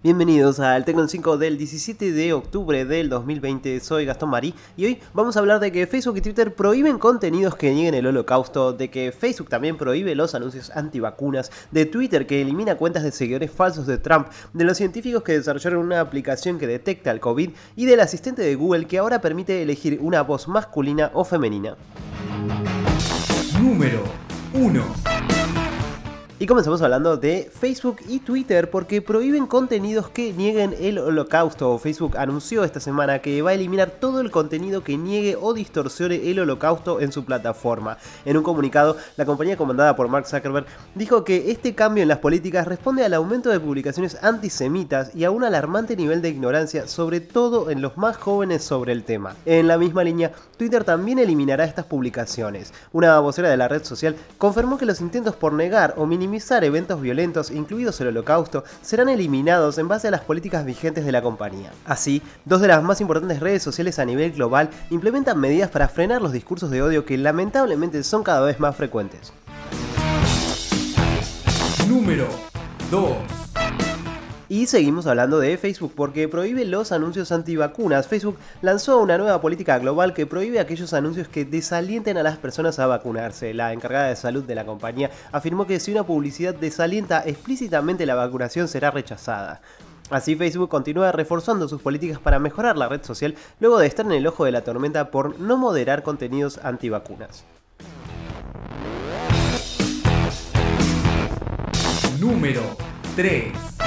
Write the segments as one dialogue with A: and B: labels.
A: Bienvenidos al Tecno 5 del 17 de octubre del 2020, soy Gastón Marí y hoy vamos a hablar de que Facebook y Twitter prohíben contenidos que nieguen el holocausto, de que Facebook también prohíbe los anuncios antivacunas, de Twitter que elimina cuentas de seguidores falsos de Trump, de los científicos que desarrollaron una aplicación que detecta el COVID y del asistente de Google que ahora permite elegir una voz masculina o femenina.
B: Número 1.
A: Y comenzamos hablando de Facebook y Twitter porque prohíben contenidos que nieguen el holocausto. Facebook anunció esta semana que va a eliminar todo el contenido que niegue o distorsione el holocausto en su plataforma. En un comunicado, la compañía comandada por Mark Zuckerberg dijo que este cambio en las políticas responde al aumento de publicaciones antisemitas y a un alarmante nivel de ignorancia, sobre todo en los más jóvenes sobre el tema. En la misma línea, Twitter también eliminará estas publicaciones. Una vocera de la red social confirmó que los intentos por negar o minimizar eventos violentos, incluidos el holocausto, serán eliminados en base a las políticas vigentes de la compañía. Así, dos de las más importantes redes sociales a nivel global implementan medidas para frenar los discursos de odio que lamentablemente son cada vez más frecuentes.
B: Número 2.
A: Y seguimos hablando de Facebook porque prohíbe los anuncios antivacunas. Facebook lanzó una nueva política global que prohíbe aquellos anuncios que desalienten a las personas a vacunarse. La encargada de salud de la compañía afirmó que si una publicidad desalienta explícitamente la vacunación será rechazada. Así Facebook continúa reforzando sus políticas para mejorar la red social luego de estar en el ojo de la tormenta por no moderar contenidos antivacunas.
B: Número 3.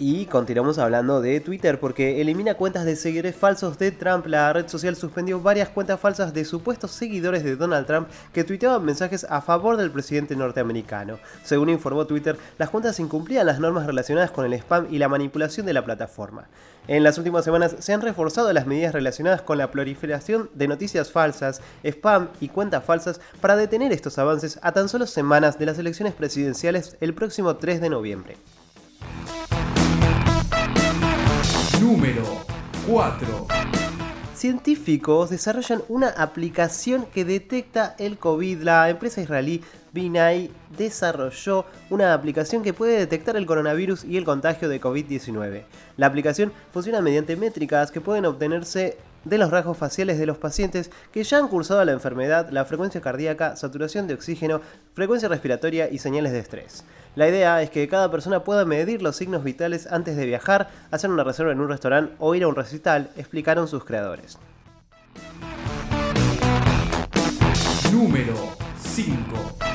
A: Y continuamos hablando de Twitter porque elimina cuentas de seguidores falsos de Trump. La red social suspendió varias cuentas falsas de supuestos seguidores de Donald Trump que tuiteaban mensajes a favor del presidente norteamericano. Según informó Twitter, las cuentas incumplían las normas relacionadas con el spam y la manipulación de la plataforma. En las últimas semanas se han reforzado las medidas relacionadas con la proliferación de noticias falsas, spam y cuentas falsas para detener estos avances a tan solo semanas de las elecciones presidenciales el próximo 3 de noviembre.
B: Número 4.
A: Científicos desarrollan una aplicación que detecta el COVID. La empresa israelí Binay desarrolló una aplicación que puede detectar el coronavirus y el contagio de COVID-19. La aplicación funciona mediante métricas que pueden obtenerse de los rasgos faciales de los pacientes que ya han cursado la enfermedad, la frecuencia cardíaca, saturación de oxígeno, frecuencia respiratoria y señales de estrés. La idea es que cada persona pueda medir los signos vitales antes de viajar, hacer una reserva en un restaurante o ir a un recital, explicaron sus creadores.
B: Número 5.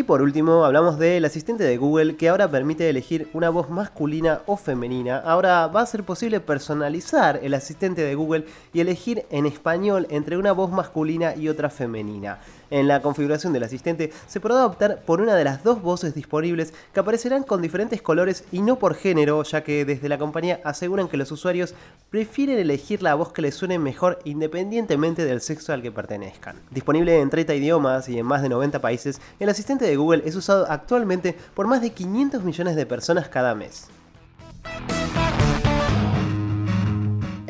A: Y por último, hablamos del asistente de Google que ahora permite elegir una voz masculina o femenina. Ahora va a ser posible personalizar el asistente de Google y elegir en español entre una voz masculina y otra femenina. En la configuración del asistente se podrá optar por una de las dos voces disponibles que aparecerán con diferentes colores y no por género, ya que desde la compañía aseguran que los usuarios prefieren elegir la voz que les suene mejor independientemente del sexo al que pertenezcan. Disponible en 30 idiomas y en más de 90 países, el asistente de Google es usado actualmente por más de 500 millones de personas cada mes.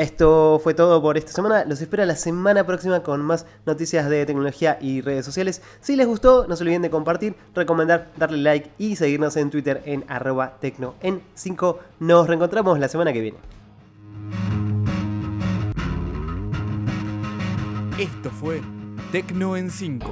A: Esto fue todo por esta semana. Los espero la semana próxima con más noticias de tecnología y redes sociales. Si les gustó, no se olviden de compartir, recomendar, darle like y seguirnos en Twitter en arroba tecno en 5. Nos reencontramos la semana que viene.
B: Esto fue Tecno en 5.